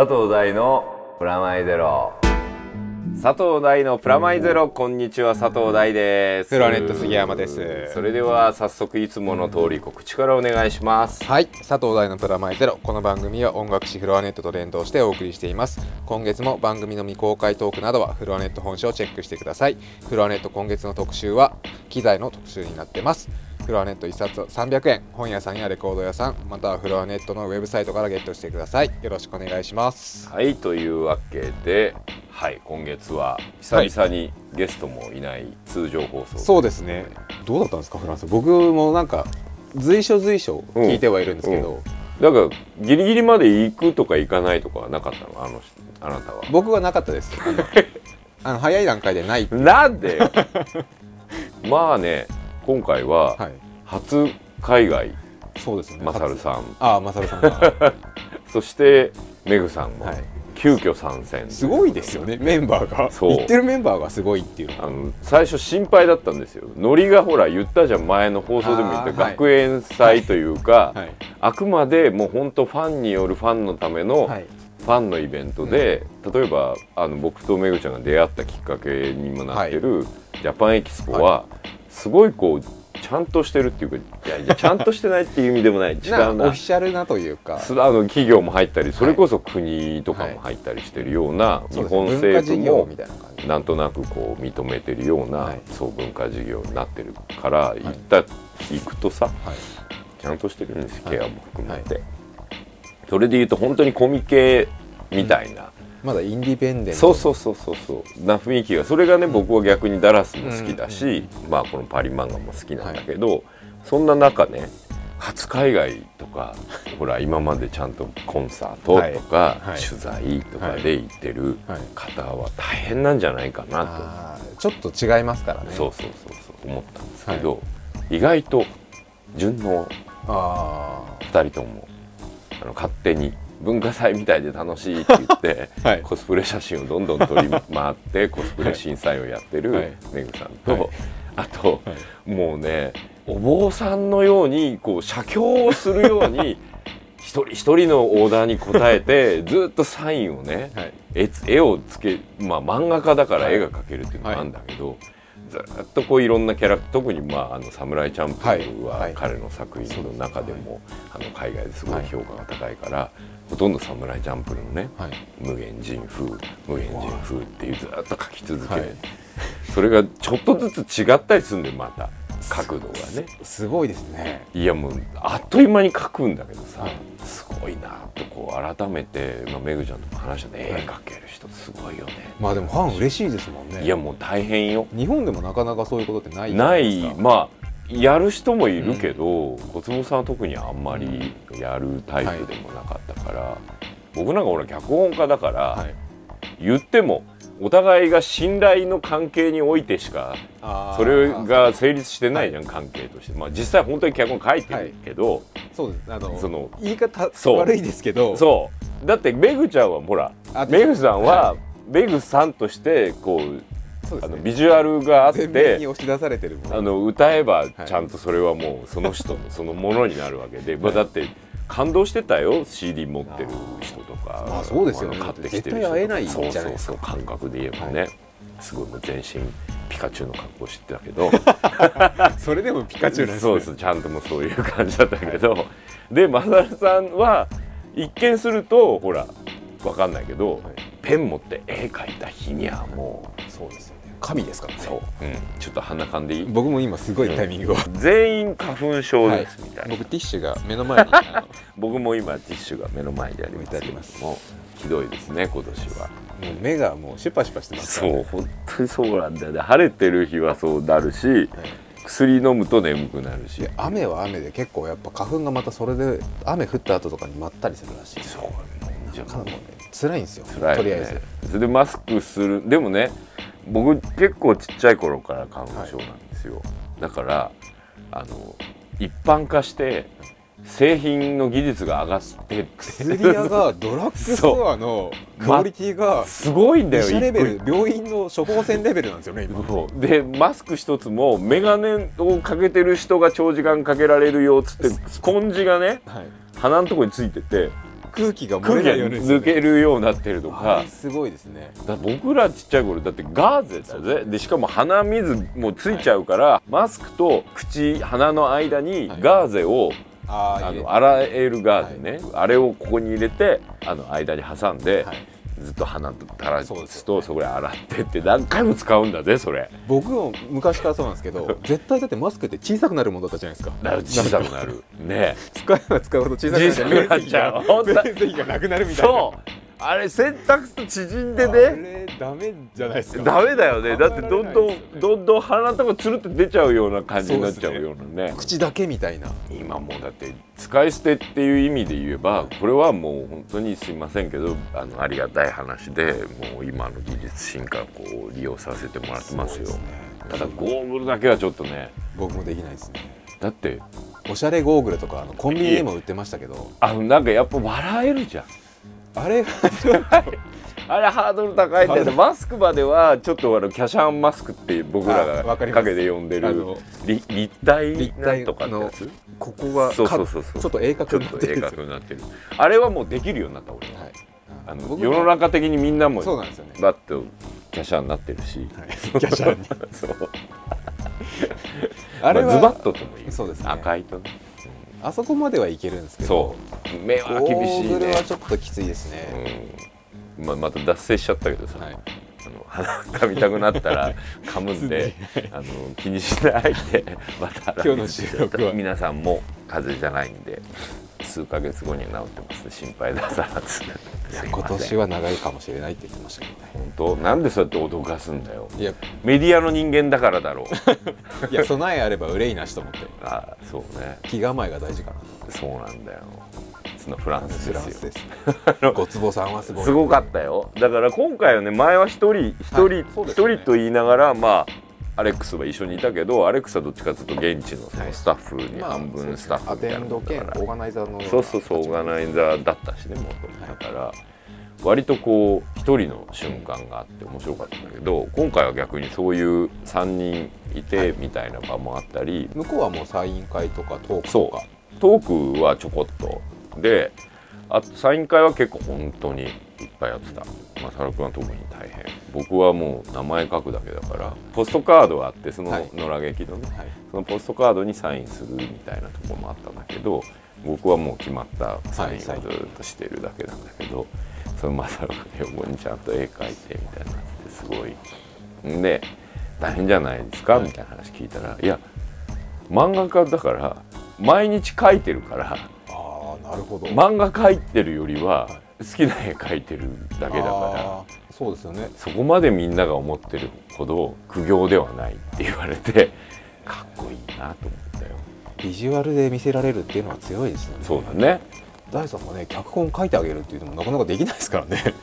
佐藤大のプラマイゼロ。佐藤大のプラマイゼロこんにちは佐藤大です。フロアネット杉山です。それでは早速いつもの通り告知からお願いします。はい佐藤大のプラマイゼロ。この番組は音楽誌フロアネットと連動してお送りしています。今月も番組の未公開トークなどはフロアネット本社をチェックしてください。フロアネット今月の特集は機材の特集になってますフロアネット1冊300円。本屋さんやレコード屋さんまたはフロアネットのウェブサイトからゲットしてください。よろしくお願いします。はいというわけではい今月は久々にゲストもいない通常放送、そうですね。どうだったんですかフランス。僕もなんか随所随所聞いてはいるんですけど、だからギリギリまで行くとか行かないとかはなかったの？あのあなたは。僕はなかったです。あの 早い段階でないなんでよ。まあね今回ははい。初海外そうですね。マサルさん。ああマサルさんが。そしてメグさんもはい。急遽参戦。すごいですよねメンバーが。そう。言ってるメンバーがすごいっていうの。あの最初心配だったんですよ。ノリがほら言ったじゃん前の放送でも言った学園祭というか、はい。あくまでもう本当ファンによるファンのためのはい。ファンのイベントで、例えばあの僕とめぐちゃんが出会ったきっかけにもなってる、ジャパンエキスポは、すごいこうちゃんとしてるっていうかいやいやちゃんとしてないっていう意味でもない。違うな。オフィシャルなというか。すあの企業も入ったりそれこそ国とかも入ったりしてるような、日本そうですね。文化政府もなんとなくこう認めてるような、はい。そう文化事業になってるから行った、行くとさはい。ちゃんとしてるんですはいケアも含めて、それで言うと本当にコミケみたいな、まだインディペンデントそうそうそうそうそう。な雰囲気がそれがね僕は逆にダラスも好きだし、まあこのパリ漫画も好きなんだけど、そんな中ね初海外とかほら今までちゃんとコンサートとか、はい。はい。取材とかで行ってるはい。方は大変なんじゃないかなと、ちょっと違いますからね。そうそうそうそう思ったんですけど、意外と順応あ2人ともあの勝手に文化祭みたいで楽しいって言って、はい。コスプレ写真をどんどん撮り回ってコスプレ審査員をやってるはい。メグさんと、はい。あと、はもうねお坊さんのようにこう写経をするように 一人一人のオーダーに応えてずっとサインをね、はい。絵つ絵をつけまあ漫画家だからはい。絵が描けるっていうのもあるんだけど、ずっとこういろんなキャラ特にまああのサムライチャンプルはい。ははい。彼の作品の中でも、あの海外ですごい評価が高いから、ほとんどサムライチャンプルのねはい。無限人風無限人風っていうずっと描き続け、はい。それがちょっとずつ違ったりするんでまた角度がね。すごいですね。いやもうあっという間に描くんだけどさ、はい。すごいなとこう改めて、まあ、めぐちゃんとも話したね絵はい。描ける人すごいよね、まあでもファン嬉しいですもんね。いやもう大変よ。日本でもなかなかそういうことってないなですか。い。まあやる人もいるけど、小坪さんは特にあんまりやるタイプでもなかったから、僕なんか俺脚本家だから、はい。言ってもお互いが信頼の関係においてしかそれが成立してないじゃん、関係として。まあ実際本当に脚本書いてるけど、そうです。あのその言い方悪いですけど。そう。だってめぐちゃんはほらあめぐさんははめぐさんとしてこうあのビジュアルがあってに押し出されてるもの。あの歌えばい。ちゃんとそれはもうその人の そのものになるわけで、まあ、だって感動してたよ CD 持ってる人とか。まあそうですよね。買ってきてる人そうそうそう感覚で言えばね、すごいもう全身ピカチュウの格好してたけど。それでもピカチュウなんですね。そうですちゃんともうそういう感じだったけど、でマサルさんは一見するとほらわかんないけど、はい。ペン持って絵描いた日にはもそうです神ですからね。うそう、うん、ちょっと鼻かんでいい？僕も今すごいタイミングを。全員花粉症ですみたいな、僕ティッシュが目の前に。あ 僕も今ティッシュが目の前にあります。置いてあります。もうひどいですね今年は。のもう目がもうシュパシュパしてます。からそう本当にそうなんだよね。晴れてる日はそうなるしはい。薬飲むと眠くなるし。で雨は雨で結構やっぱ花粉がまたそれで雨降った後とかにまったりするらしい。そうじゃかなりね辛いんですよ。辛いよね。とりあえず。それでマスクするでもね僕結構ちっちゃい頃から花粉症なんですよ、だからあの一般化して製品の技術が上がって薬屋がドラッグストアのクオリティがすごいんだよ医者レベル病院の処方箋レベルなんですよね今。でマスク一つも眼鏡をかけてる人が長時間かけられるよっつってスポンジがねはい。鼻のとこについてて空気が漏空気が抜けるようになってるとあかれすごいですね。だ僕らちっちゃい頃だってガーゼだぜでしかも鼻水もついちゃうから、マスクと口鼻の間にはい。ガーゼを、ああの洗えるガーゼね、あれをここに入れてあの間に挟んで、はいずっと鼻と垂らそうですすとそこで洗ってって何回も使うんだぜそれ。僕も昔からそうなんですけど絶対だってマスクって小さくなるものだったじゃないですか？だから小さくなる。ね。使えば使うほど小さくなっちゃう小さくなっちゃう。本当面積がなくなるみたいな。そうあれ洗濯すると縮んであねれダメじゃないですか。ダメだよね。だってどんどんどんどん鼻のとこつるって出ちゃうような感じになっちゃうようなね。口だけみたいな。今もうだって使い捨てっていう意味で言えばこれはもう本当にすいませんけどあのありがたい話でもう今の技術進化をこう利用させてもらってますよ。ね。ただゴーグルだけはちょっとね。僕もできないですね。だって。おしゃれゴーグルとかあのコンビニでも売ってましたけど。あのなんかやっぱ笑えるじゃんあれあれハードル高いんだよねマスクまではちょっとあのキャシャンマスクって僕らあが陰で呼んでる立体立体なんとかってやつ？ここがそうそうそうそう。かちょっと鋭角になってる。なってるあれはもうできるようになった俺は。はい。あの僕世の中的にみんなもそうなんですよね。バッとキャシャンになってるし、はい。キャシャンに。そう。あれは、まあズバッととも言う。そうですね。赤いとねあそこまではいけるんですけど。そう。目はゴ厳しいね。ーグルはちょっときついですね、うん。まあ、また脱線しちゃったけどさ、はい。あの鼻かみたくなったら 噛むんであの気にしないでまた今日の収録は。皆さんも風邪じゃないんで数ヶ月後には治ってます。ね心配ださらず。今年は長いかもしれないって言ってましたけどね。本当？なんでそうやって脅かすんだよ。いや。メディアの人間だからだろう。いや備えあれば憂いなしと思って。ああそうね。気構えが大事かな。そうなんだよ。そのフランスフランスです。よごつぼさんはすごい。すごかったよ。だから今回はね前は一人一人一、ですよね。人と言いながらまあアレックスは一緒にいたけどアレックスはどっちかというと現地のそのスタッフに半分スタッフアみたいテンドなだから。兼オーガナイザーの。よそうそうそうオーガナイザーだったしねもだから割とこう一人の瞬間があって面白かったんだけど今回は逆にそういう3人いてみたいな場もあったり向こうはもうサイン会とかトークとそかう。トークはちょこっと。であとサイン会は結構本当にいっぱいやってた。まさるくんは特に大変。僕はもう名前書くだけだからポストカードがあってそのはい。野良劇のね、はい。そのポストカードにサインするみたいなところもあったんだけど僕はもう決まったサインをずはい。っとしてるだけなんだけど、そのまさるくん横にちゃんと絵描いてみたいになってすごい。んで大変じゃないですか、はい。みたいな話聞いたらいや漫画家だから毎日描いてるからああなるほど。漫画描いてるよりは好きな絵描いてるだけだからそうですよね。そこまでみんなが思ってるほど苦行ではないって言われて かっこいいなと思ったよ。ビジュアルで見せられるっていうのは強いですよね。そうだね。大さんもね脚本書いてあげるっていうのもなかなかできないですからね。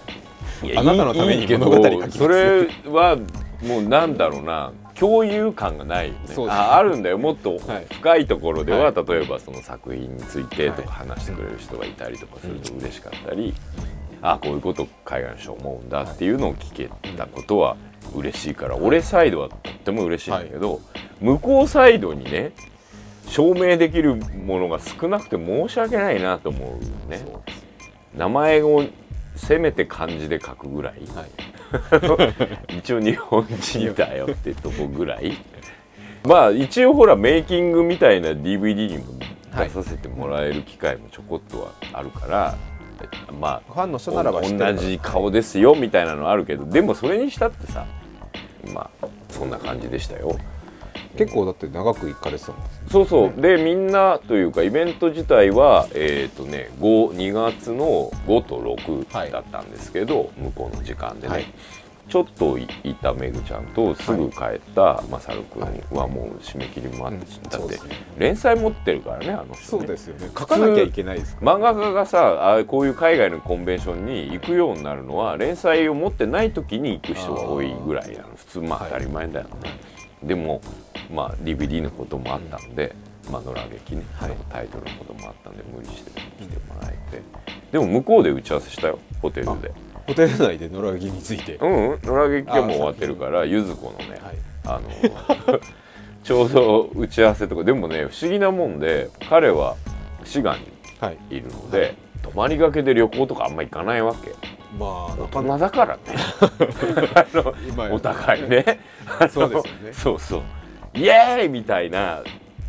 あなたのために物語書きますそれはもうなんだろうな共有感がないよね。ね。ああるんだよ。もっとはい。深いところでは、はい。例えばその作品についてとかはい。話してくれる人がいたりとかすると嬉しかったり、あこういうこと海外の人思うんだっていうのを聞けたことは嬉しいから、俺サイドはとっても嬉しいんだけど、向こうサイドにね証明できるものが少なくて申し訳ないなと思うね。名前をせめて漢字で書くぐらい、はい 一応日本人だよってとこぐらいまあ一応ほらメイキングみたいな DVD にも出させてもらえる機会もちょこっとはあるから、まあファンの人ならば同じ顔ですよみたいなのあるけどでもそれにしたってさまあそんな感じでしたよ。結構だって長く行かれてたもんそうそう。でみんなというかイベント自体はえっ、とね52月の5と6だったんですけど、向こうの時間でね、はい。ちょっといいためぐちゃんとすぐ帰ったまさるくんはもう締め切りもあって、うんだって連載持ってるからねあの人ね。すよね。書かなきゃいけないですか漫画家がさあこういう海外のコンベンションに行くようになるのは連載を持ってない時に行く人が多いぐらいなの。普通まあはい。当たり前だよね、でもまあ DVD のこともあったんで、まあ野良劇ね、はい。タイトルのこともあったんで無理して来てもらえて。でも向こうで打ち合わせしたよホテルで。ホテル内で野良着について。うんうん野良劇はもう終わってるからゆず子のね、はい。あの ちょうど打ち合わせとかでもね不思議なもんで彼は滋賀にはい。いるので、泊まりがけで旅行とかあんま行かないわけまあ大人だからね。あの今お互いね。そうですよね。そうそう。イエーイみたいな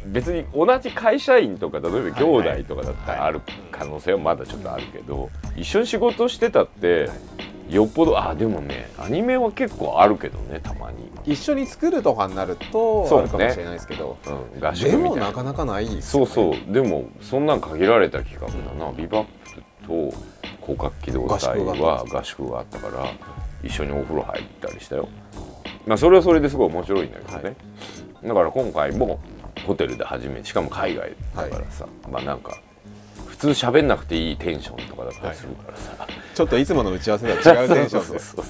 別に同じ会社員とか例えば兄弟とかだったらある可能性はまだちょっとあるけど、一緒に仕事してたってよっぽどあでもねアニメは結構あるけどねたまに、一緒に作るとかになるとそうね。あるかもしれないですけど、うん、合宿みでたいな。もなかなかないですそうよね。そうでもそんなん限られた期間だな、ビバップと広角機動隊は合宿があったから一緒にお風呂入ったりしたよ。まあそれはそれですごい面白いんだけどね、だから今回もホテルで初めしかも海外だからさ、まあなんか普通喋んなくていいテンションとかだったりするからさ、ちょっといつもの打ち合わせとは違うテンションで。そうそうそう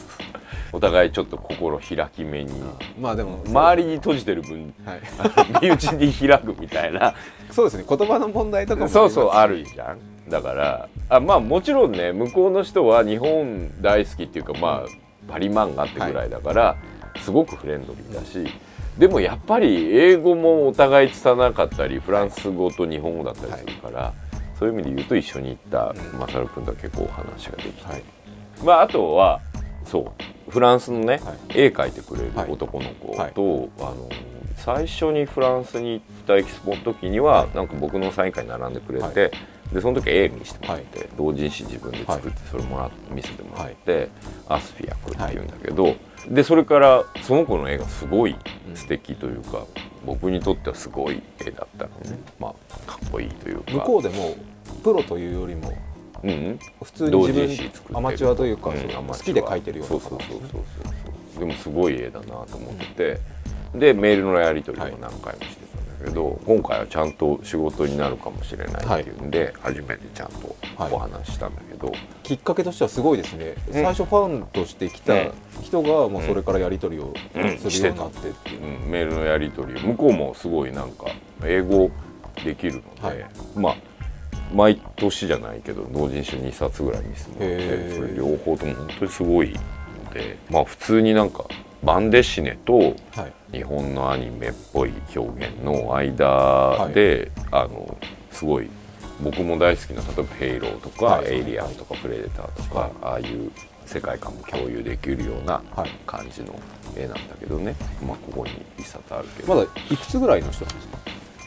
お互いちょっと心開き目にまあでも周りに閉じてる分はい、身内に開くみたいな。そうですね。言葉の問題とかもそうそうあるるじゃんだからあまあもちろんね向こうの人は日本大好きっていうかまあパリ漫画ってぐらいだから、すごくフレンドリーだしでもやっぱり英語もお互い拙なかったりフランス語と日本語だったりするから、そういう意味で言うと一緒に行ったうんマサル君とは結構お話ができて、はい。まああとはそうフランスのね、はい。絵描いてくれるはい男の子と、はい。あの最初にフランスに行ったエキスポの時には、なんか僕のサイン会に並んでくれて、はいでその時絵見せてもらって、同人誌自分で作ってそれもらって見せてもらって、アスフィアクっていうんだけど、でそれからその子の絵がすごい素敵というか、僕にとってはすごい絵だったのね、まあかっこいいというか。向こうでもプロというよりもうんうん。普通に同自分アマチュアというか、うん好きで描いてるようなそうそうそうそうそう。でもすごい絵だなと思って、でメールのやり取りを何回もしてけど、今回はちゃんと仕事になるかもしれないっていうんで、初めてちゃんとお話ししたんだけど、きっかけとしてはすごいですね、うん。最初ファンとして来たうん。人がもうそれからやり取りをうんするようになってっていう、うん。メールのやり取り。向こうもすごいなんか英語できるので、はい。まあ毎年じゃないけど同人誌2冊ぐらい見せてもらっへてー。それ両方とも本当にすごいのでまあ普通になんかバンデシネとはい日本のアニメっぽい表現の間で、あのすごい僕も大好きな例えば「ヘイロー」とか「はい。エイリアン」とか「プレデター」とか、ああいう世界観も共有できるようなはい。感じの絵なんだけどね、まあここに一冊あるけど、まだいくつぐらいの人なんですか？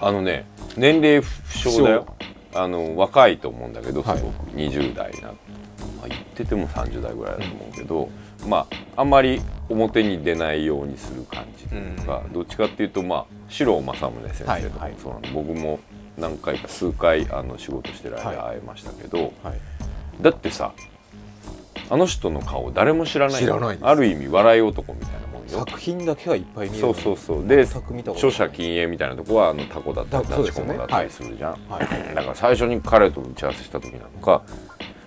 あのね年齢不詳だよ。あの若いと思うんだけどすごはいく20代な、まあ、言ってても30代ぐらいだと思うけど、まああんまり表に出ないようにする感じというか、どっちかっていうとまあ四郎正宗先生とかはいはい。もそうなの、僕も何回か数回あの仕事してる間は会えましたけど、はい。だってさあの人の顔誰も知らない知らないです。ある意味笑い男みたいなもんよ。作品だけはいっぱい見える。そうそうそう。で著者禁煙みたいなとこはあのタコだったりだそうですよね。ダチコマだったりするじゃん、はい。だから最初に彼と打ち合わせした時なんか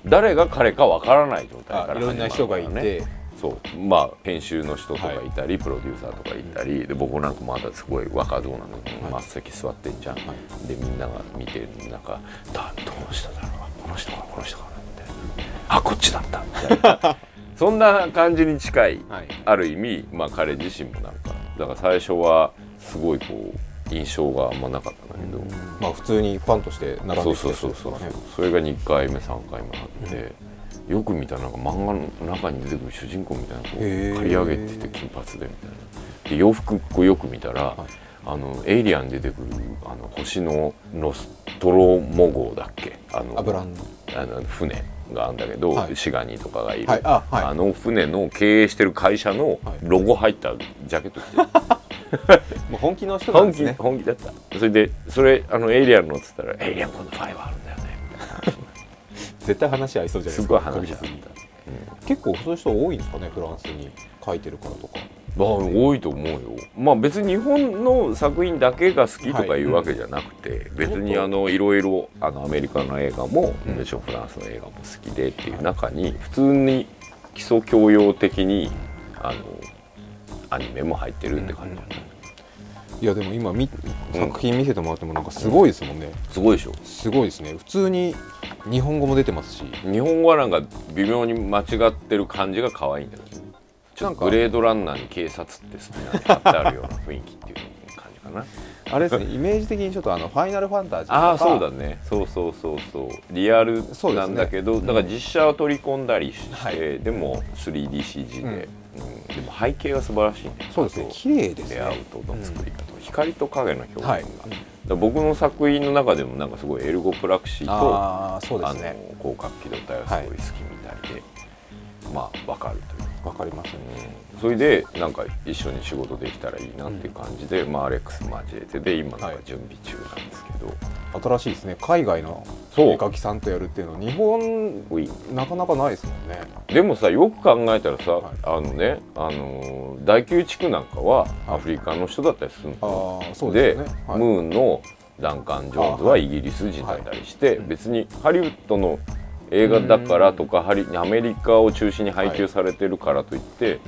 誰が彼かわからない状態からあいろんな人がいて、そうまあ編集の人とかいたり、プロデューサーとかいたりで僕なんかまだすごい若造なの。にはい。末席座ってんじゃん、はでみんなが見てる中「だどの人だろう？この人かこの人かな」みたいな「あこっちだった」みたいな。そんな感じに近いはい。ある意味、まあ、彼自身もなんかだから最初はすごいこう印象があんまなかったん。だけど、まあ普通にファンとして並んそうできたそうそうそう人ですからねそれが2回目3回目あって、よく見たらなんか漫画の中に出てくる主人公みたいなこうへー。刈り上げてて金髪でみたいな。で洋服こうよく見たら、あのエイリアンに出てくるあの星のノストロモ号だっけ？あのあの船があるんだけど、はい。シガニとかがいる、はい。あはい。あの船の経営してる会社のロゴ入ったジャケット着てる、もう本気の人なん本気ですね。本気だった。それでそれあのエイリアンのっつったら「エイリアン今度5あるんだよね」絶対話合いそうじゃないですか確実に。結構そういう人多いんですかねフランスに書いてるからとか。まあ多いと思うよ。まあ別に日本の作品だけが好きとかいうわけじゃなくて、別にあのいろいろあのアメリカの映画も、うん。フランスの映画も好きでっていう中に普通に基礎教養的にあのアニメも入ってるって感じ。だね、いやでも今みうん作品見せてもらってもなんかすごいですもんね、すごいでしょ。すごいですね。普通に日本語も出てますし。日本語はなんか微妙に間違ってる感じが可愛いんだけどちょっとなんかグレードランナーに警察って好きなの貼ってあるような雰囲気っていう感じかな。あれですねイメージ的にちょっとあのファイナルファンタジーとか。ああそうだね。そうそうそうそう。リアルなんだけど、だから実写を取り込んだりして、はい。でも 3DCG で、うん。うん。でも背景が素晴らしいね。そうですね。綺麗ですね。レイアウトの作り方、光と影の表現が、はい。僕の作品の中でもなんかすごいエルゴプラクシーとああそうであすね。の広角機動隊はすごい好きみたいで、まあわかるという。わかりますね。うんそれでなんか一緒に仕事できたらいいなっていう感じで、まあ、アレックス交えてで今なんか準備中なんですけど、新しいですね。海外のそう。きさんとやるっていうの日本なかなかないですもんね。でもさよく考えたらさ、はい。あのね、あのー大宮地区なんかははい。アフリカの人だったりするの、ああそうでですよね。はい。ムーンのダンカン・ジョーンズはイギリス人だったりして、はい。別にハリウッドの映画だからとかハリアメリカを中心に配給されてるからといって、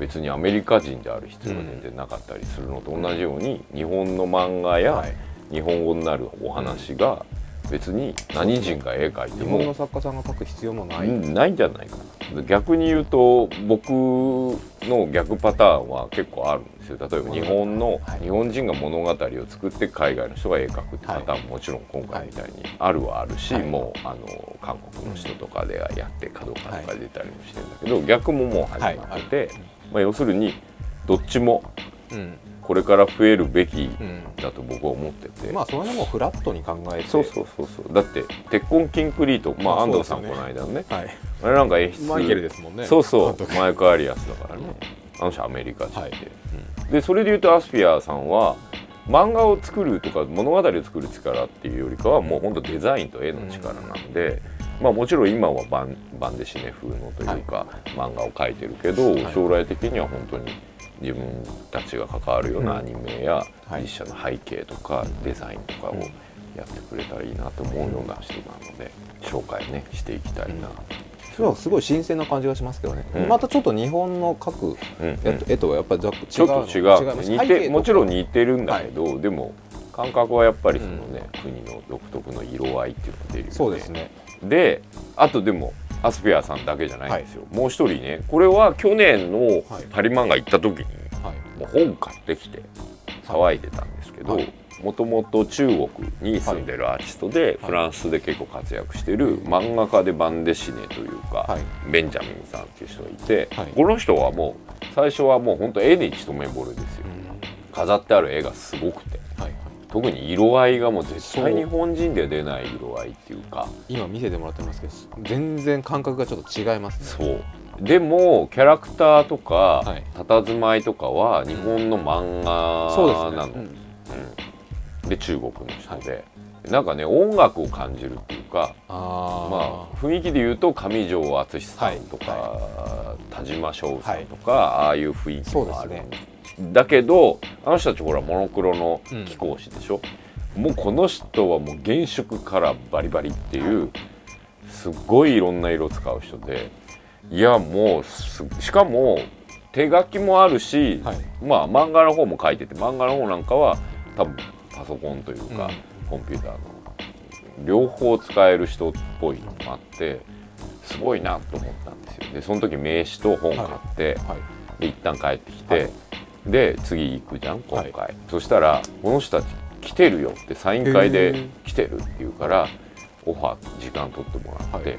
別にアメリカ人である必要は全然なかったりするのと同じように日本の漫画やはい。日本語になるお話が別に何人が絵描いても日本の作家さんが描く必要もない、うんないんじゃないか。な逆に言うと僕の逆パターンは結構あるんですよ。例えば日本の、はい。日本人が物語を作って海外の人が絵描くってパターンももちろん今回みたいにあるはあるし、はい。もうあの韓国の人とかでやって角川とか出たりもしてるんだけど、逆ももう始まってて、まあ、要するにどっちもうんこれから増えるべきうん。だと僕は思ってて。まあその辺もフラットに考えて。そうそうそうそう。だって鉄痕キンクリートまああ安藤さんこの間のね。はい。あれなんか演出。マイケルですもんね。そうそう。マイク・アリアスだからねあの人アメリカ人で、はい。でそれで言うとアスピアさんは漫画を作るとか物語を作る力っていうよりかはもう本当デザインと絵の力なんで、まあもちろん今はバンバンデシネ風のというか、漫画を描いてるけど、はい。将来的には本当に自分たちが関わるようなアニメやはい。実写の背景とかデザインとかをやってくれたらいいなと思うような人なので紹介ねしていきたいな、それはすごい新鮮な感じがしますけどね、うん。またちょっと日本の描くうんうん。絵とはやっぱりちょっと違う。違似てもちろん似てるんだけど、でも感覚はやっぱりそのね、国の独特の色合いっていうのが出るよね。そうですね。であとでもアスペアさんだけじゃないんですよ、もう一人ねこれは去年のはい。パリ漫画行った時にはい。もう本買ってきて騒いでたんですけどはい。もともと中国に住んでるアーティストで、フランスで結構活躍してる漫画家でバンデシネというか、はい。ベンジャミンさんっていう人がいて、はい。この人はもう最初はもう本当絵に一目惚れですよ。飾ってある絵がすごくて。はい特に色合いがもう絶対日本人では出ない色合いっていうか。今見せてもらってますけど全然感覚がちょっと違いますね。そう。でもキャラクターとか、はい。佇まいとかは日本の漫画そうなの、ですね、うん。で中国の人で、なんかね音楽を感じるっていうかあまあ雰囲気で言うと上条敦さんとか、田島翔さんとか、ああいう雰囲気もある、そうですだけどあの人たちほらモノクロの貴公子でしょ、もうこの人はもう原色からバリバリっていうすっごいいろんな色使う人でいやもうすしかも手書きもあるし、はい。まあ漫画の方も書いてて漫画の方なんかは多分パソコンというか、コンピューターの両方使える人っぽいのもあってすごいなと思ったんですよ。でその時名刺と本買って、はい。で一旦帰ってきて、はいで次行くじゃん今回、はそしたらこの人たち来てるよってサイン会へでー。来てるって言うからオファー時間取ってもらって、はい。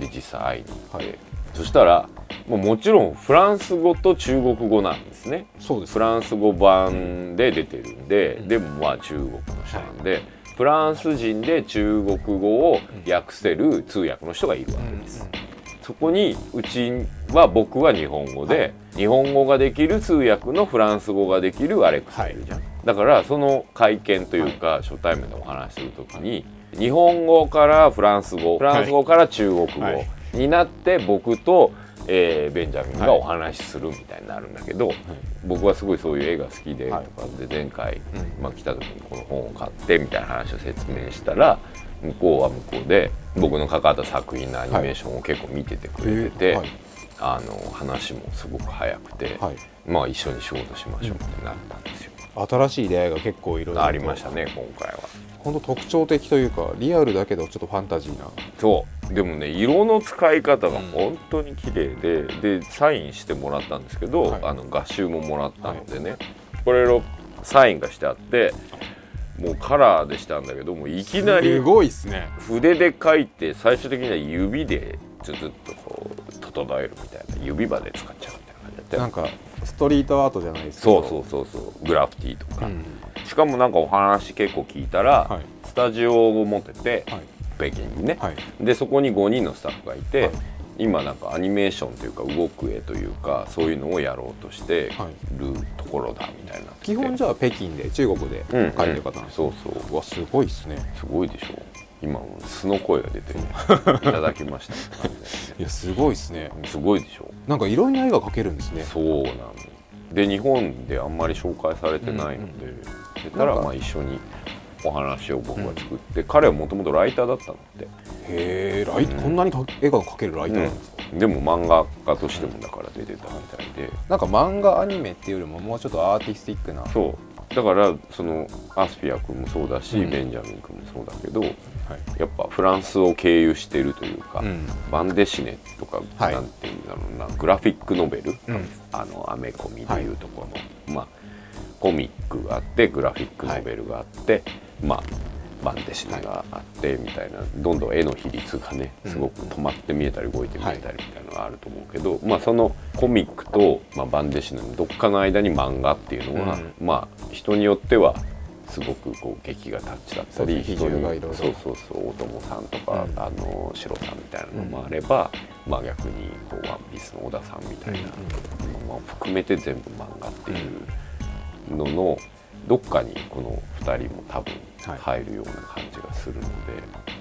で実際会いに行って、はい。そしたらもうもちろんフランス語と中国語なんですね。そうです。フランス語版で出てるんで、うん。でもまあ中国の人なんで、フランス人で中国語を訳せる通訳の人がいるわけです。そこにうちは僕は日本語で、はい。日本語ができる通訳のフランス語ができるアレックスがいるじゃん、だからその会見というか、初対面でお話しするときに日本語からフランス語フランス語から中国語はい。になって僕と、えーベンジャミンがお話しするみたいになるんだけど、僕はすごいそういう絵が好きでとはい。かで前回、うんまあ、来た時にこの本を買ってみたいな話を説明したら向こうは向こうで僕の関わった作品のアニメーションを結構見ててくれてて、はい。あの話もすごく早くて、はい。まあ一緒に仕事しましょうってなったんですよ。新しい出会いが結構いろいろとありましたね今回は。本当特徴的というかリアルだけどちょっとファンタジーな。そう。でもね色の使い方が本当に綺麗で、でサインしてもらったんですけど、はい。あの画集ももらったのでね、これをサインがしてあってもうカラーでしたんだけどもいきなりすごいっすね。筆で書いて最終的には指でずっとこう整えるみたいな指まで使っちゃうみたいな感じだったよ。なんかストリートアートじゃないですけど。そうそうそうそうグラフィティとか、うん。しかもなんかお話結構聞いたら、はい。スタジオを持ってて、はい。北京にね、はい。でそこに5人のスタッフがいて、はい今なんかアニメーションというか動く絵というかそういうのをやろうとしてるところだみたいな。基本じゃあ北京で中国でうん書いてる方なんですそうそう。うわすごいっすね。すごいでしょ。今もう素の声が出てるいただきました。いやすごいっすね。ですごいでしょ。なんかいろんな絵が描けるんですね。そうなの。で日本であんまり紹介されてないので、出たらまあ一緒にお話を僕が作って、彼はもともとライターだったのって、へえライこんなにか絵が描けるライターなんですか、でも漫画家としてもだから出てたみたいで、なんか漫画アニメっていうよりももうちょっとアーティスティックな。そう。だからそのアスピア君もそうだし、うん。ベンジャミン君もそうだけどはい。やっぱフランスを経由してるというか、うん。バンデシネとか、はいなんていうんだろうなグラフィックノベル、うん。あのアメコミでいうところの、まあコミックがあってグラフィックノベルがあって、まあバンデシネがあってみたいなどんどん絵の比率がねすごく止まって見えたり動いて見えたりみたいなのがあると思うけど、まあそのコミックと、まあ、バンデシネのどっかの間に漫画っていうのは、まあ人によってはすごくこう劇画タッチだったりそうですね比重がいろいろそうそうそう大友さんとか、うんあのシロさんみたいなのもあれば、まあ逆にこうワンピースの小田さんみたいなのも含めて全部漫画っていうののどっかにこの2人も多分はい入るような感じがするので、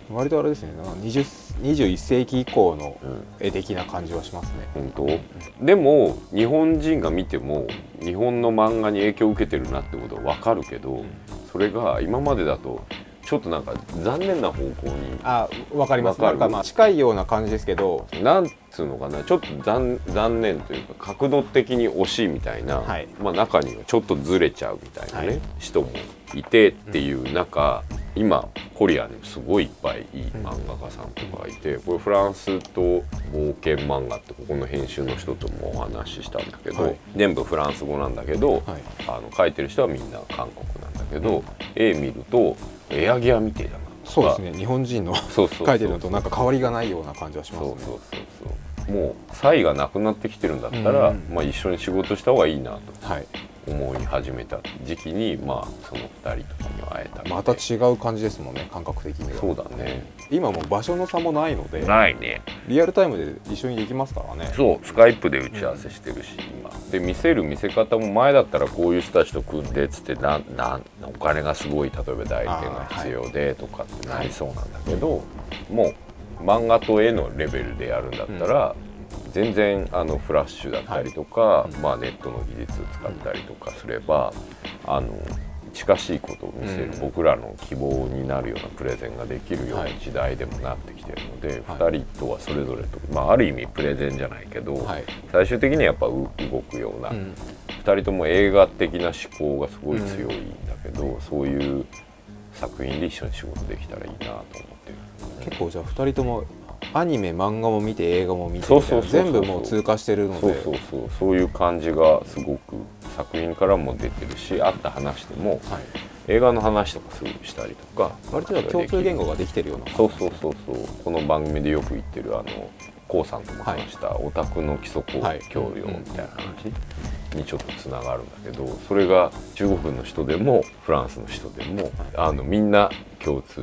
割とあれですねなんか20 21世紀以降のうん絵的な感じはしますね。本当？でも日本人が見ても日本の漫画に影響を受けてるなってことは分かるけど、それが今までだとちょっとなんか残念な方向にあわかります。なんかまあ近いような感じですけど。なんつうのかなちょっと残残念というか角度的に惜しいみたいな、はい。まあ、中にはちょっとずれちゃうみたいなね、はい。人もいてっていう中、今コリアにすごいいっぱいいい漫画家さんとかがいて、これフランスと冒険漫画ってここの編集の人ともお話ししたんだけど、はい。全部フランス語なんだけど、はい。あの書いてる人はみんな韓国なんだけど、絵見るとエアギアみてえだな。そうですね。日本人の書いてるのとなんか変わりがないような感じはしますね。そうそうそうそう。もう差異がなくなってきてるんだったら、うん。まあ、一緒に仕事した方がいいなと。はい思い始めた時期にまあその2人とかには会えたまた違う感じですもんね感覚的には。そうだね。今もう場所の差もないのでないね。リアルタイムで一緒にできますからね。そうスカイプで打ち合わせしてるし、今。で見せる見せ方も前だったらこういう人たちと組んでっつってなんなんお金がすごい例えば代理店が必要でとかってなりそうなんだけど、もう漫画と絵のレベルでやるんだったら、全然あのフラッシュだったりとか、まあ、ネットの技術を使ったりとかすればあの近しいことを見せる、うん。僕らの希望になるようなプレゼンができるようなはい。時代でもなってきてるので、はい。2人とはそれぞれと、まあ、ある意味プレゼンじゃないけど、はい。最終的にはやっぱう動くような、うん。2人とも映画的な思考がすごい強いんだけど、そういう作品で一緒に仕事できたらいいなと思ってる。結構じゃあ2人ともアニメ漫画も見て映画も見て全部もう通過してるので。そうそうそう。そういう感じがすごく作品からも出てるしあった話でもはい、映画の話とかするしたりとか割と共通言語ができてるようなそうそうそうそう。この番組でよく言ってるあのこうさんとも話したオタクの基礎教養みたいな話にちょっとつながるんだけどそれが中国の人でもフランスの人でもあのみんな共通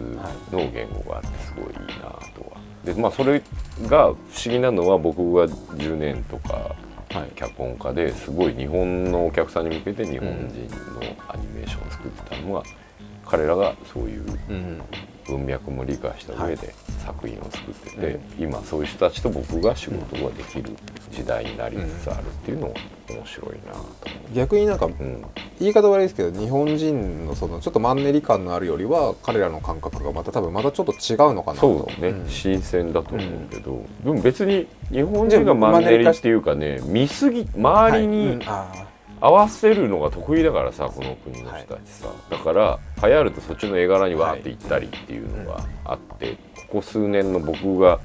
の言語があってすごいいいなとは。でまあそれが不思議なのは僕が10年とかはい。脚本家ですごい日本のお客さんに向けて日本人のアニメーションを作ってたのは、彼らがそういううん。文脈も理解した上で作品を作ってて、うん。今そういう人たちと僕が仕事ができる時代になりつつあるっていうのは面白いなと思逆になんかう。うん。言い方悪いですけど日本人のそのちょっとマンネリ感のあるよりは彼らの感覚がまた多分またちょっと違うのかなと。そうね、ん。新鮮だと思うけど、でも別に日本人がマンネリっていうかね見すぎ周りはい。に合わせるのが得意だからさこの国の人たちさ、だから流行るとそっちの絵柄にわーって行ったりっていうのがあって、ここ数年の僕が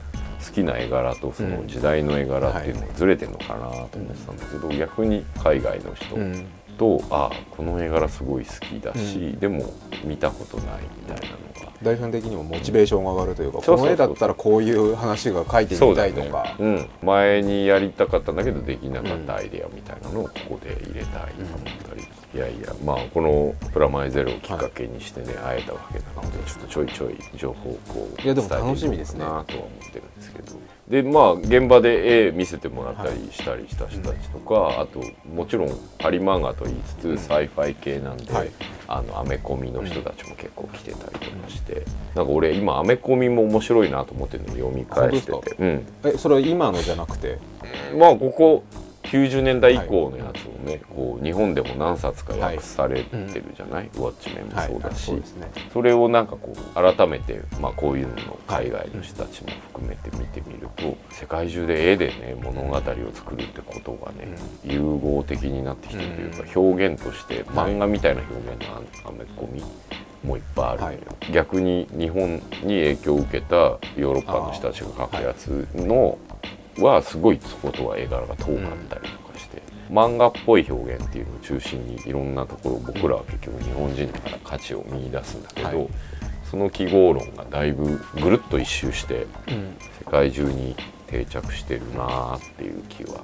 好きな絵柄とその時代の絵柄っていうのがずれてるのかなと思ってたんだけど、逆に海外の人とあこの絵柄すごい好きだし、でも見たことないみたいなのが。大さん的にもモチベーションが上がるというか、この絵だったらこういう話が描いてみたいとか、そうだね。うん、前にやりたかったんだけどできなかったアイデアみたいなのをここで入れたいと思った。り、いやいやまあこの「プラマイゼロ」をきっかけにしてね、会えたわけなのでちょっとちょいちょい情報をこういやでも伝えて楽しみですねいこうかなとは思ってるんですけど。でまあ現場で絵見せてもらったりしたりした人たちとか、あともちろんパリ漫画と言いつつ、サイファイ系なんで、はい。あのアメコミの人たちも結構来てたりとかして、なんか俺今アメコミも面白いなと思ってるの読み返してて、うん、えそれは今のじゃなくて？まあここ90年代以降のやつをね、こう日本でも何冊か訳されてるじゃない、ウォッチメンもそうだし、そうですね。それをなんかこう改めて、まあ、こういうのを海外の人たちも含めて見てみると、世界中で絵でね物語を作るってことがね、融合的になってきてるというか、表現として漫画みたいな表現のアメコミもいっぱいあるのよ、逆に日本に影響を受けたヨーロッパの人たちが描くやつのはすごいそことは絵柄が遠かったりとかして、漫画っぽい表現っていうのを中心にいろんなところ僕らは結局日本人だから価値を見出すんだけど、はい。その記号論がだいぶぐるっと一周して世界中に定着してるなっていう気は。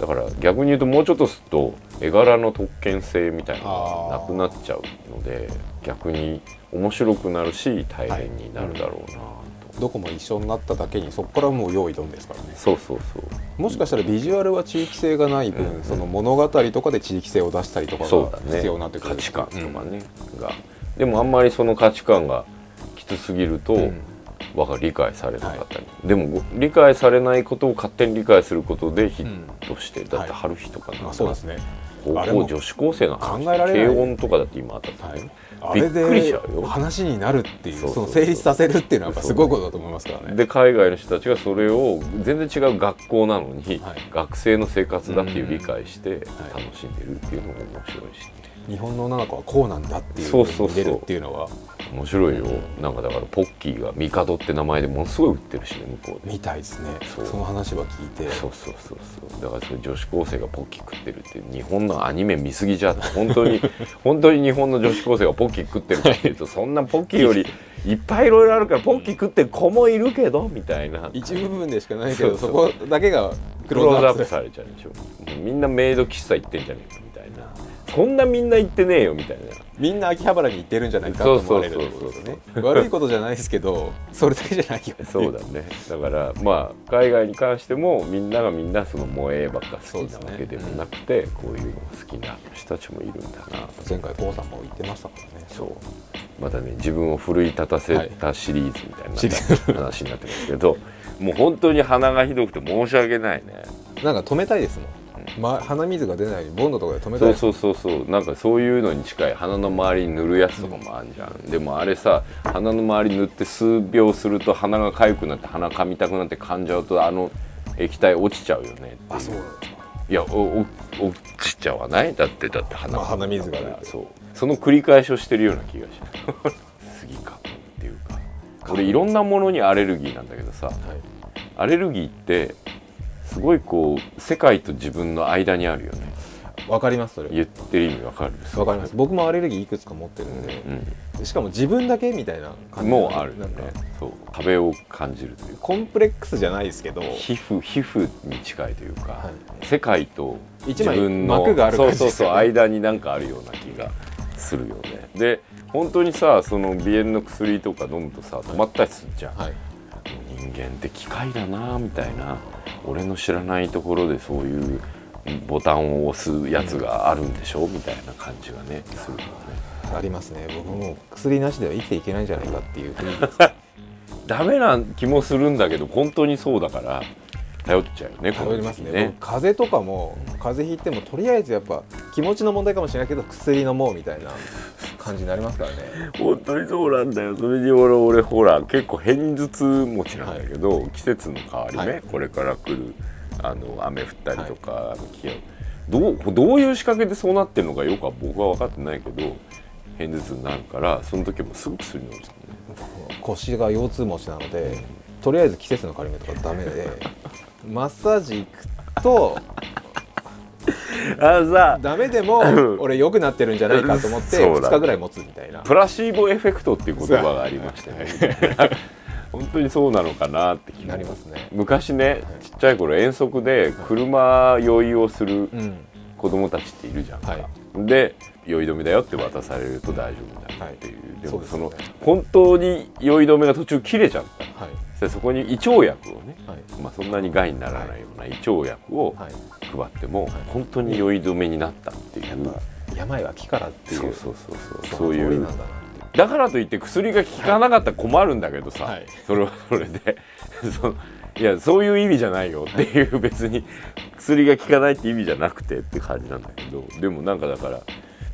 だから逆に言うともうちょっとすると絵柄の特権性みたいなのがなくなっちゃうので逆に面白くなるし大変になるだろうなと、どこも一緒になっただけにそこからもう用意どんですからね。そうそうそう。もしかしたらビジュアルは地域性がない分、うん。その物語とかで地域性を出したりとかが必要になってくる。価値観とかうん。ね、が。でもあんまりその価値観がきつすぎると、うん。わか理解されなかったり、でもご理解されないことを勝手に理解することでヒットして、だってはい。春日とかなんかあそうですね。高校女子高生の話考えられない。軽音とかだって今あったってはい。ね、あれでよ話になるっていうそうそうそう。その成立させるっていうのはやっぱすごいことだと思いますからね。で海外の人たちがそれを全然違う学校なのに、はい。学生の生活だっていう理解してはい。楽しんでるっていうのも面白いし、日本の女の子はこうなんだっていうそうそうそう見れるっていうのは面白いよ。なんかだからポッキーが帝って名前でものすごい売ってるしね向こうで。みたいですね。その話は聞いて。そうそうそうそう。だからそれ女子高生がポッキー食ってるって日本のアニメ見すぎじゃって本当に 本当に日本の女子高生がポッキー食ってるかっていうとそんなポッキーよりいっぱいいろいろあるからポッキー食ってる子もいるけどみたいな。一部分でしかないけどそこだけがククローズアップされちゃうでしょ。みんなメイド喫茶行ってんじゃねえかみたいな。そんなみんな行ってねえよみたいなみんな秋葉原に行ってるんじゃないかと思われる悪いことじゃないですけどそれだけじゃないよそうだね。だからまあ海外に関してもみんながみんなその萌えばっか好きなわけでもなくて、こういうのが好きな人たちもいるんだな。前回こうさんも言ってましたからね。そう。またね自分を奮い立たせたシリーズみたいな、話になってますけどもう本当に鼻がひどくて申し訳ないね。なんか止めたいですもん、ま、鼻水が出ないようにボンドとかで止めたそうそうそうそう。なんかそういうのに近い鼻の周りに塗るやつとかもあるじゃん、でもあれさ鼻の周り塗って数秒すると鼻が痒くなって鼻噛みたくなって噛んじゃうとあの液体落ちちゃうよねあそうなんですかいやおお落ちちゃわない？だってだって鼻まあ鼻水がねそう。その繰り返しをしてるような気がします杉かっていうか。俺いろんなものにアレルギーなんだけどさ。はい。アレルギーってすごいこう世界と自分の間にあるよね。わかりますそれ。言ってる意味わかる。わかります。僕もアレルギーいくつか持ってるんで、うしかも自分だけみたいな感ん、じもうあるよね。なんかそう壁を感じるというか。コンプレックスじゃないですけど。皮膚皮膚に近いというか、は世界と自分の膜があるそうそうそう間になんかあるような気がするよね。で本当にさその鼻炎の薬とか飲むとさ止まったりするじゃん、はい人間って機械だなみたいな俺の知らないところでそういうボタンを押すやつがあるんでしょみたいな感じがねするよね。ありますね。僕も薬なしでは生きていけないんじゃないかっていう雰囲気ですダメな気もするんだけど本当にそうだから頼っちゃうよね頼りますね。僕風邪とかも風邪ひいてもとりあえずやっぱ気持ちの問題かもしれないけど薬飲もうみたいな感じになりますからね。本当にそうなんだよ。それに俺俺ほら結構偏頭痛持ちなんだけど、季節の変わりね、はい。これから来るあの雨降ったりとか、あの気温。どうどういう仕掛けでそうなってるのかよくは僕は分かってないけど偏頭痛になるからその時もすぐ薬飲んで腰が腰痛持ちなのでとりあえず季節の変わり目とかダメでマッサージ行くとあのさダメでもうん。俺良くなってるんじゃないかと思ってそうだ2日ぐらい持つみたいな。プラシーボエフェクトっていう言葉がありましてね。本当にそうなのかなって気なりますね昔ねちっちゃい頃遠足で車酔いをするうん。子供たちっているじゃんか、はいで酔い止めだよって渡されると大丈夫だっていう、でもその本当に酔い止めが途中切れちゃった。はい。そこに胃腸薬をね、はい。まあ、そんなに害にならないような胃腸薬をはい。配っても本当に酔い止めになったっていう、病は気からっていうそうそうそうそう。そそういう。だからといって薬が効かなかったら困るんだけどさ、はい。それはそれで いやそういう意味じゃないよっていう別に薬が効かないって意味じゃなくてって感じなんだけどでもなんかだから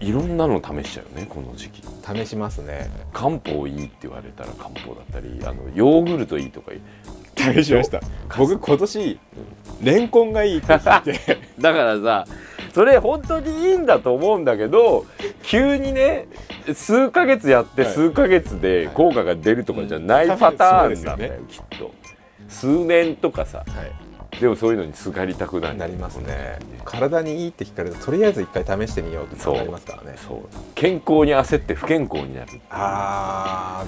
いろんなの試しちゃうよねこの時期。試しますね。漢方いいって言われたら漢方だったりあのヨーグルトいいとか試しました。僕今年レンコンがいいって聞いて。だからさそれ本当にいいんだと思うんだけど急にね数ヶ月やってはい。数ヶ月で効果が出るとかじゃないパターンなんだよ、きっと数年とかさ。はい。でもそういうのにすがりたくなる。なりますね。体にいいって聞かれるととりあえず一回試してみようってなりますからね。そう。健康に焦って不健康になる。あ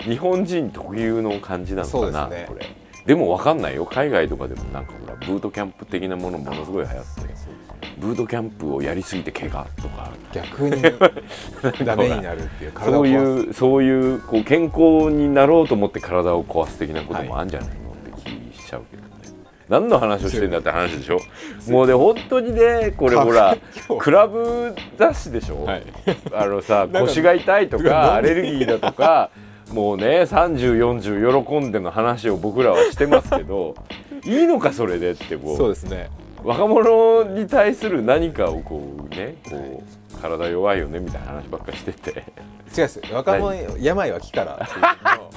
日本人特有の感じなのかな、そうですね。これ。でも分かんないよ。海外とかでもなんかほらブートキャンプ的なものものすごい流行ってブートキャンプをやりすぎて怪我とか。逆に ダメになるっていう体そういうそういうこう健康になろうと思って体を壊す的なこともあるんじゃないの、って気しちゃうけどね。何の話をしてんだって話でしょ？もうね本当にねこれほら クラブ雑誌でしょ、はい。あのさ腰が痛いとかかアレルギーだとかもうね3040喜んでの話を僕らはしてますけどいいのかそれでってこう。そうですね若者に対する何かをこうねこう体弱いよねみたいな話ばっかりしてて。違うです若者病は気からっていうのを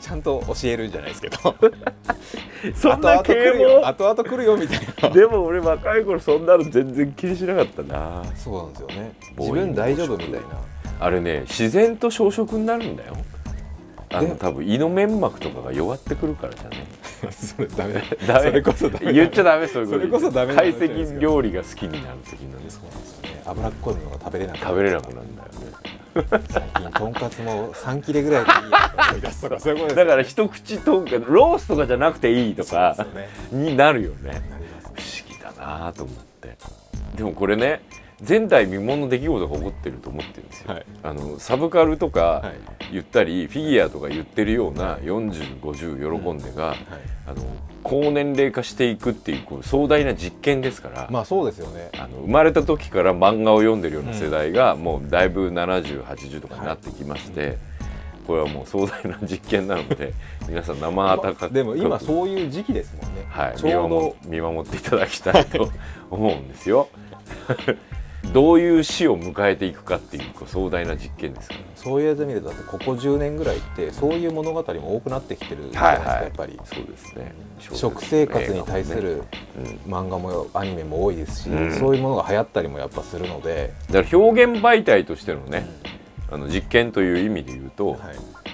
ちゃんと教えるんじゃないですけど。そんな後々来る啓よ後々来るよみたいな。蒙でも俺若い頃そんなの全然気にしなかったな。そうなんですよね。自分大丈夫みたいな。あれね自然と小食になるんだよあでの多分胃の粘膜とかが弱ってくるからじゃね？それダメ。ダメ。それこそダメ。言っちゃダメそういうこと。それこそダメな懐話じゃないですか石料理が好きになる的なねそうなんですよね。脂っこいものが食べれなくな食べれなくなるんだよね。最近とんかつも3切れぐらいでいいやと思い出す。とかそういうことですよだから一口とんかロースとかじゃなくていいとかね。になるよね。不思議だなと思って。でもこれね前代未聞の出来事が起こってると思ってるんですよ、はい。あのサブカルとかはい。言ったり、フィギュアとか言ってるような4050喜んでが、はい。あの高年齢化していくっていうこう壮大な実験ですから、まあそうですよね。あの生まれた時から漫画を読んでるような世代が、もうだいぶ7080とかになってきまして、これはもう壮大な実験なので 皆さん生温かくでも今そういう時期ですもんね、はい、ちょうど見守見守っていただきたいと思うんですよ。どういう死を迎えていくかっていう壮大な実験ですから。そういうやつ見るとだってここ10年ぐらいってそういう物語も多くなってきてるじゃないですか、やっぱり。そうですね。食生活に対するうん漫画もアニメも多いですし、うん。そういうものが流行ったりもやっぱするので、だから表現媒体としてのね、あの実験という意味で言うと、はい。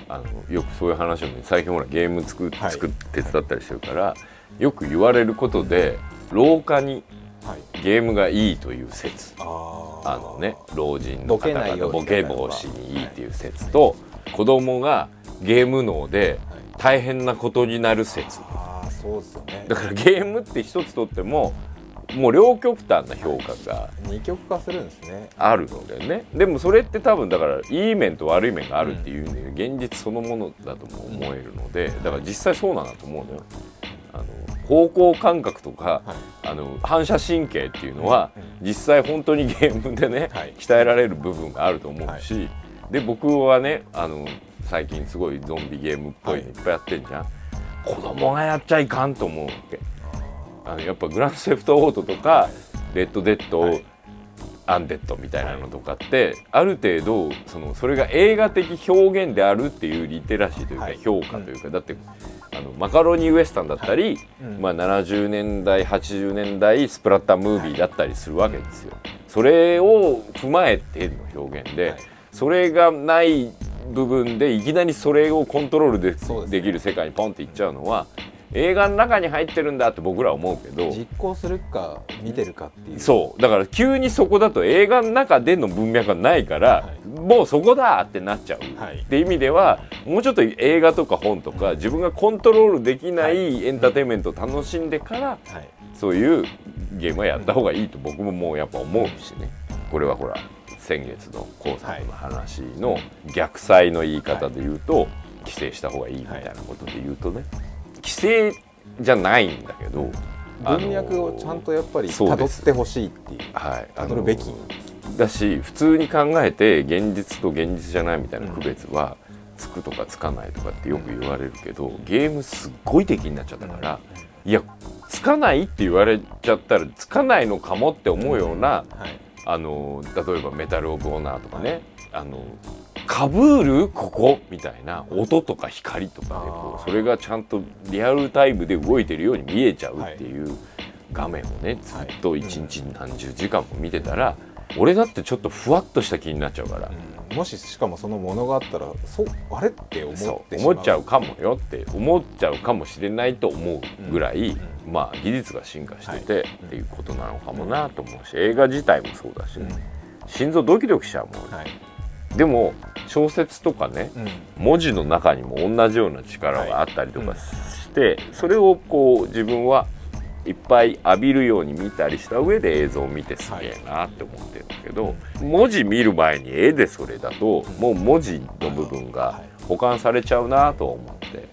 あのよくそういう話をね最近ほらゲーム作作って手伝ったりしてるから、よく言われることで老化にはい、ゲームがいいという説。ああのね老人の方々ボケ防止にいいっていう説と、子供がゲーム脳で大変なことになる説。ああそうですよね。だからゲームって一つとってももう両極端な評価が二極化するんですね。あるのでね。でもそれって多分だからいい面と悪い面があるっていう意味で現実そのものだとも思えるのでだから実際そうなんだと思うのよ。方向感覚とか、はい。あの反射神経っていうのは、うん実際本当にゲームでね、はい。鍛えられる部分があると思うし、で僕はねあの最近すごいゾンビゲームっぽいのい。っぱいやってんじゃん、子供がやっちゃいかんと思うわけ。あのやっぱグランドセフトオートとか、レッドデッド、はいアンデッドみたいなのとかって、ある程度そのそれが映画的表現であるっていうリテラシーというかはい。評価というか、だってあのマカロニウエスタンだったり、うん。まあ、70年代80年代スプラッタームービーだったりするわけですよ。それを踏まえての表現で、はい。それがない部分でいきなりそれをコントロールでできる世界にポンっていっちゃうのは映画の中に入ってるんだって僕らは思うけど。実行するか見てるかっていう。そう。だから急にそこだと映画の中での文脈がないから、はい。もうそこだってなっちゃう、はい。って意味ではもうちょっと映画とか本とか自分がコントロールできないエンターテインメントを楽しんでからはい。そういうゲームはやった方がいいと僕ももうやっぱ思うしね。これはほら先月のコウさんの話の逆再の言い方で言うと規制した方がいいみたいなことで言うとね規制じゃないんだけど文脈をちゃんとやっぱりそうです。辿ってほしいっていう。はい。あの辿るべき。だし普通に考えて現実と現実じゃないみたいな区別はつくとかつかないとかってよく言われるけどゲームすっごい敵になっちゃったからいやつかないって言われちゃったらつかないのかもって思うようなはい。あの例えばメタル・オブ・オナーとかねあのかぶるここ？みたいな。音とか光とかでこうそれがちゃんとリアルタイムで動いてるように見えちゃうっていう画面をねずっと一日に何十時間も見てたら俺だってちょっとふわっとした気になっちゃうから。うん。もししかもそのものがあったらそうあれ？って思って思っちゃうかもよって思っちゃうかもしれないと思うぐらい、うん。まあ技術が進化してて、はい。っていうことなのかもなと思うし映画自体もそうだし心臓ドキドキしちゃうもん、はいでも小説とかねうん。文字の中にも同じような力があったりとかして、それをこう自分はいっぱい浴びるように見たりした上で映像を見てすげえなって思ってるんだけど、文字見る前に絵でそれだと。もう文字の部分が保管されちゃうなと思って。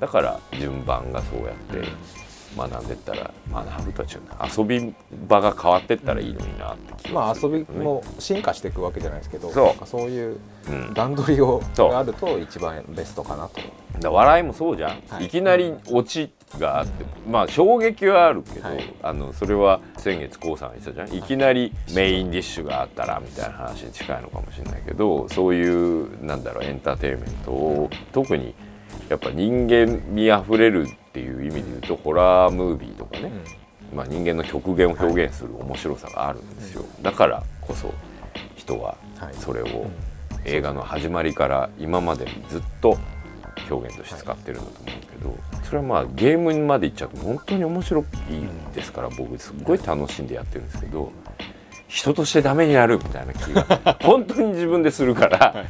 だから順番がそうやって学んでったら学ぶとは違うな遊び場が変わってったらいいのになって気まあがする遊びも進化していくわけじゃないですけどそう。そういううん。段取りをそう。があると一番ベストかなと。だ笑いもそうじゃん、はい。い、きなりオチがあってまあ衝撃はあるけど、はい。あのそれは先月 k o さんが言ってたじゃん。いきなりメインディッシュがあったらみたいな話に近いのかもしれないけどそういうなんだろうエンターテインメントを特にやっぱ人間味あふれるっていう意味で言うとホラームービーとかね、まあ、人間の極限を表現する面白さがあるんですよ、だからこそ人ははい。それを映画の始まりから今までずっと表現として使ってるんだと思うけどそれはまあゲームまでいっちゃうと本当に面白いですから僕すっごい楽しんでやってるんですけど人としてダメになるみたいな気が 本当に自分でするから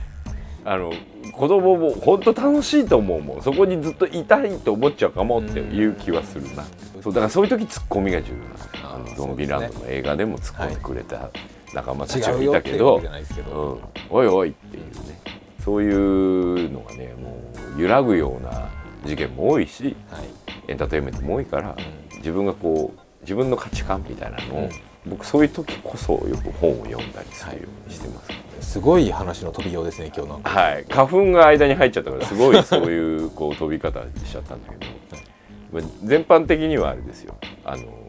あの子供も本当楽しいと思うもん。そこにずっといたいと思っちゃうかもっていう気はするな。そうだからそういう時ツッコミが重要なあのゾンビランドの映画でも突っ込んでくれた仲間たちが違ういたけど。うん、おいおいっていうね。そういうのがねもう揺らぐような事件も多いしはい。エンターテインメントも多いから、う自分がこう自分の価値観みたいなのを、うん。僕そういう時こそよく本を読んだりするようにしてます、すごい話の飛びようですね今日なんか。はい、花粉が間に入っちゃったからすごいそういうこう飛び方しちゃったんだけど、まあ全般的にはあれですよ。あの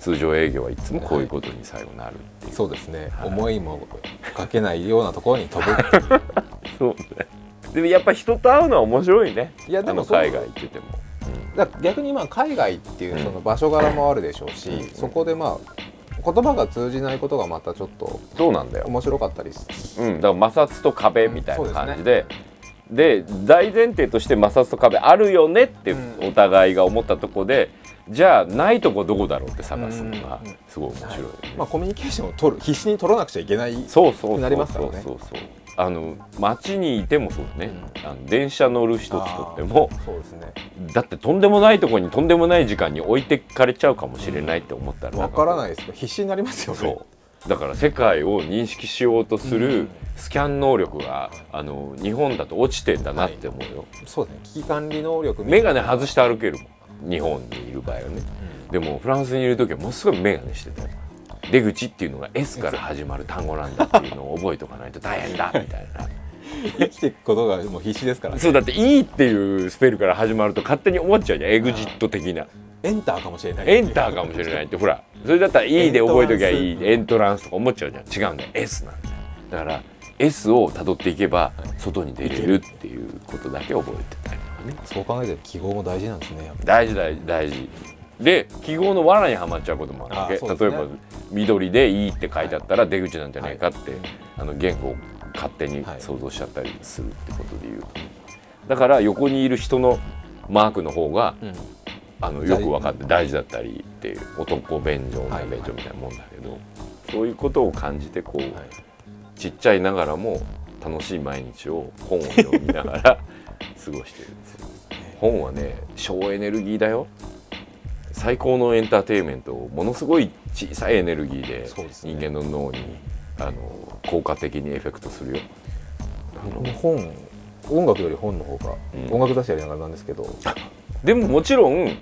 通常営業はいつもこういうことに最後なるっていう、そうですね、はい。思いもかけないようなところに飛ぶ そうね。でもやっぱ人と会うのは面白いね。いやでも海外行ってても、だから逆にまあ海外っていううんその場所柄もあるでしょうし、うん。そこでまあ言葉が通じないことがまたちょっとそうなんだよ、面白かったりすうん、だから摩擦と壁みたいなうん感じで,、で大前提として摩擦と壁あるよねってうん。お互いが思ったとこで、じゃあないとこどこだろうって探すのがうんすごい面白い。よね、まあコミュニケーションを取る必死に取らなくちゃいけないそうそうそうなりますからね。そうそうそうあの街にいてもそうね、あの電車乗る一つとっても。そうですね。だってとんでもないとこにとんでもない時間に置いてかれちゃうかもしれないって思ったらわからないいです必死になりますよね。そう。だから世界を認識しようとすうるん。スキャン能力があの日本だと落ちてんだなって思うよ、そうですね。危機管理能力眼鏡は外して歩けるもん。日本にいる場合はね。でもフランスにいる時はものすごい眼鏡してたよ出口っていうのが S から始まる単語なんだっていうのを覚えておかないと大変だみたいな。生きていくことがもう必死ですからね。そうだって E っていうスペルから始まると勝手に思っちゃうじゃん。エグジット的な。エンターかもしれない。エンターかもしれないってほらそれだったら E で覚えときゃいい。エエントランスとか思っちゃうじゃん。違うんだよ。S なんだ。よだから S を辿っていけば外に出れるっていうことだけ覚えてたりとかね。そう考えて記号も大事なんですね大事大事大事。で記号の罠にはまっちゃうこともあるわけ。ね。例えば緑で「いい」って書いてあったら出口なんじゃないかって、あの言語を勝手にはい。想像しちゃったりするってことで言うと、だから横にいる人のマークの方がうん。あのよく分かって大事だったりっていう男便所女便所みたいなもんだけど、そういうことを感じてこう、はい。ちっちゃいながらも楽しい毎日を本を読みながら過ごしてるんですよ。本はね省エネルギーだよ最高のエンターテインメントをものすごい小さいエネルギーで人間の脳にあの効果的にエフェクトするよ。本音楽より本の方が、うん。音楽雑誌やりながらなんですけど、でももちろん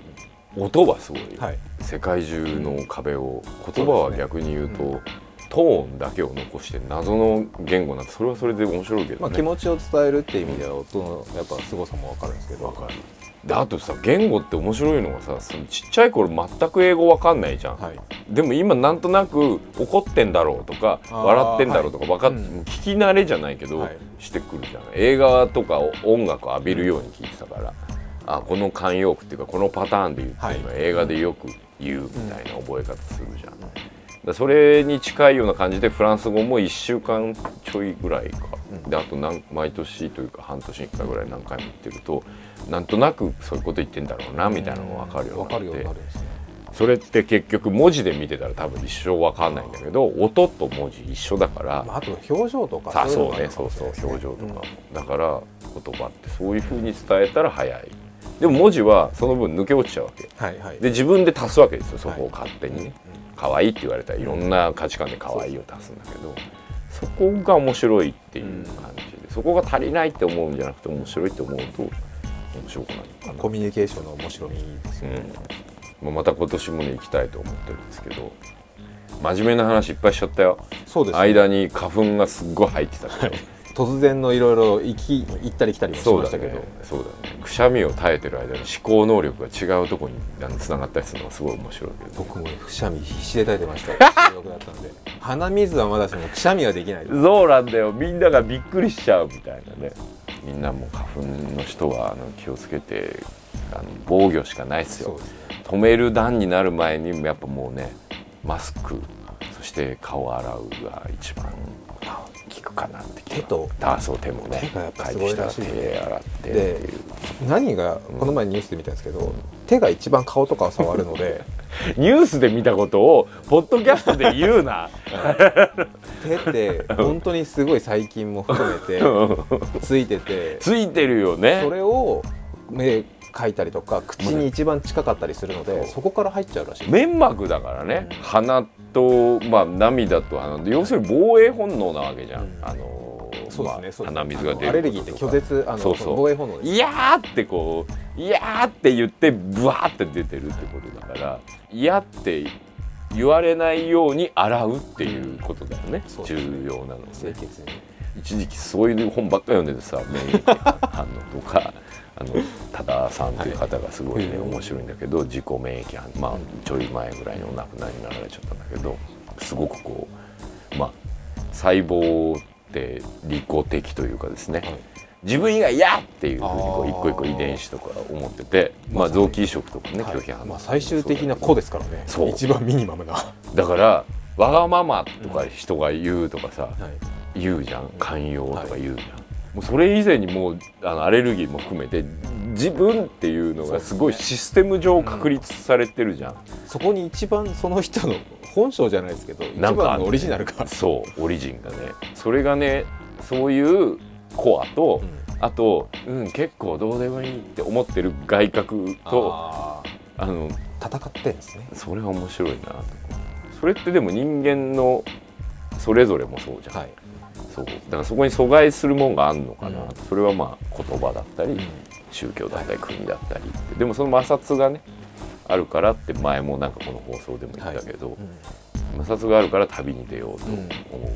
音はすごいよ、はい。世界中の壁を言葉は逆に言うとそうでトーンだけを残して謎の言語なんてそれはそれで面白いけどね、まあ、気持ちを伝えるっていう意味では音のやっぱ凄さも分かるんですけど。わかるであとさ言語って面白いのがさそのちっちゃい頃全く英語わかんないじゃん、はい。でも今なんとなく怒ってんだろうとか笑ってんだろうとかわかっ、はい聞き慣れじゃないけど、はい。してくるじゃん。映画とか音楽を浴びるように聞いてたから、あこの慣用句っていうかこのパターンで言ってるのは映画でよく言うみたいな覚え方するじゃん、だそれに近いような感じでフランス語も1週間ちょいぐらいか、うん。であと何毎年というか半年に1回ぐらい何回も言ってるとなんとなくそういうこと言ってんだろうなみたいなのが分かるようになって。それって結局文字で見てたら多分一生分かんないんだけど音と文字一緒だから、まあ、あと表情とかそうね。そうそう表情とかも、だから言葉ってそういうふうに伝えたら早い。でも文字はその分抜け落ちちゃうわけ。うんはいはい。で自分で足すわけですよそこをはい勝手に。ね、うん。可愛いって言われたらいろんな価値観で可愛いを足すんだけどそこが面白いっていう感じでそこが足りないって思うんじゃなくて面白いって思うと面白くなるかなコミュニケーションの面白みですよね、うん、また今年もね行きたいと思ってるんですけど真面目な話いっぱいしちゃったよ、そうですね。間に花粉がすっごい入ってたけど、突然のいろいろ行き行ったり来たりもしましたけど、そうだね。くしゃみを耐えてる間に思考能力が違うところにつながったりするのがすごい面白いけど僕もくしゃみ必死で耐えてました。収録だったんで。鼻水はまだしもくしゃみはできないそうなんだよ。みんながびっくりしちゃうみたいなね。みんなも花粉の人はあの気をつけてあの防御しかないですよ。ね。止める段になる前にやっぱもうねマスクそして顔を洗うが一番効くかなって手と。あそう手もね手がやっぱすごいらしい手洗ってで何がこの前ニュースで見たんですけど、手が一番顔とかを触るので。ニュースで見たことをポッドキャストで言うな。手って本当にすごい細菌も含めてついてて。ついてるよね。それを目描いたりとか口に一番近かったりするのでそこから入っちゃうらしい。粘膜だからね、うん。鼻と、まあ、涙と鼻で要するに防衛本能なわけじゃん、うん。あのそうですね、まあそうです鼻水が出るアレルギーって拒絶あのそうそう。防衛本能いやーってこういやーって言ってブワーって出てるってことだから嫌って言われないように洗うっていうことだよね、そう重要なのね。清潔に。一時期そういう本ばっかり読んでてさ免疫 反応とかあの多田さんという方がすごいね、はい。面白いんだけど自己免疫反応まあちょい前ぐらいにお亡くなりになられちゃったんだけどすごくこうまあ細胞って利己的というかですね、はい。自分以外嫌っていうふうにこう一個一個遺伝子とか思っててまあ臓器移植とかね、はい。拒否反応まあ、最終的な子ですからね。そう。一番ミニマムな、はだからわがままとか人が言うとかさ、い、言うじゃん。寛容とか言うじゃん、もうそれ以前にもうあのアレルギーも含めて自分っていうのがすごいシステム上確立されてるじゃん、そこに一番その人の本性じゃないですけど一番のオリジナルが、そうオリジンがね。それがねそういうコアと、あと、うん、結構どうでもいいって思ってる外角とああのー戦ってんですね。それは面白いなと。それってでも人間のそれぞれもそうじゃん、はい、そう。だからそこに阻害するもんがあるのかな、うん。それはまあ言葉だったり、宗教だったり国だったり。ってでもその摩擦がねあるからって前もなんかこの放送でも言ったけど、摩擦があるから旅に出ようと思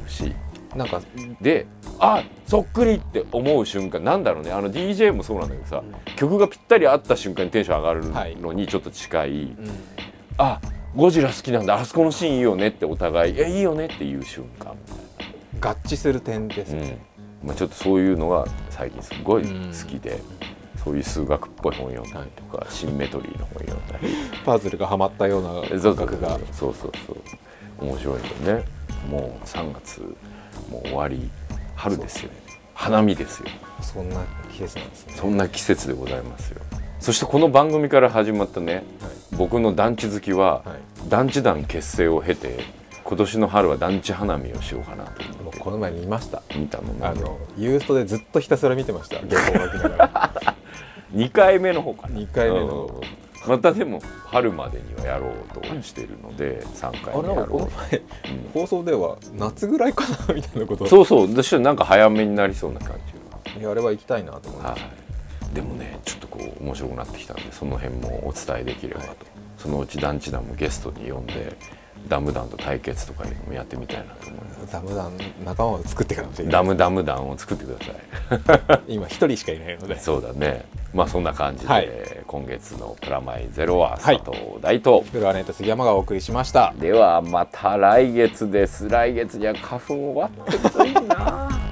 うし、なんかであそっくりって思う瞬間なんだろうね。あの DJ もそうなんだけどさ、曲がぴったり合った瞬間にテンション上がるのにちょっと近い、あゴジラ好きなんだ。あそこのシーンいいよねってお互い「いやいいよね」っていう瞬間合致する点ですうん。ね、まあ、ちょっとそういうのが最近すごい好きで、そういう数学っぽい本読んだりとか、シンメトリーの本読んだり。パズルがはまったような感覚が。そうそうそう。面白いよね。もう3月もう終わり。春ですよ花見ですよ。そんな季節なんですね。そんな季節でございますよ。そしてこの番組から始まったねはい。僕の団地好きは、はい。団地団結成を経て今年の春は団地花見をしようかなとも思って。うこの前見ました。見たのねあのユーストでずっとひたすら見てました。原稿を書きながら。2回目の方かな。二回目の。うん。またでも春までにはやろうとしているので3回目やろう。この前放送では夏ぐらいかなみたいなこと。そうそう。私はなんか早めになりそうな感じいやあれは行きたいなと思いが、はましい、でもねちょっとこう面白くなってきたんでその辺もお伝えできればと、そのうち団地団もゲストに呼んでダム団と対決とかやってみたいなと思います。たダムダン仲間を作ってからもしれないダムダム団を作ってください。今一人しかいないので。そうだね。まあそんな感じで、はい。今月の「プラマイゼロ」は佐藤大と、フロアネット杉山がお送りしました。ではまた来月です。来月には花粉終わってるといいな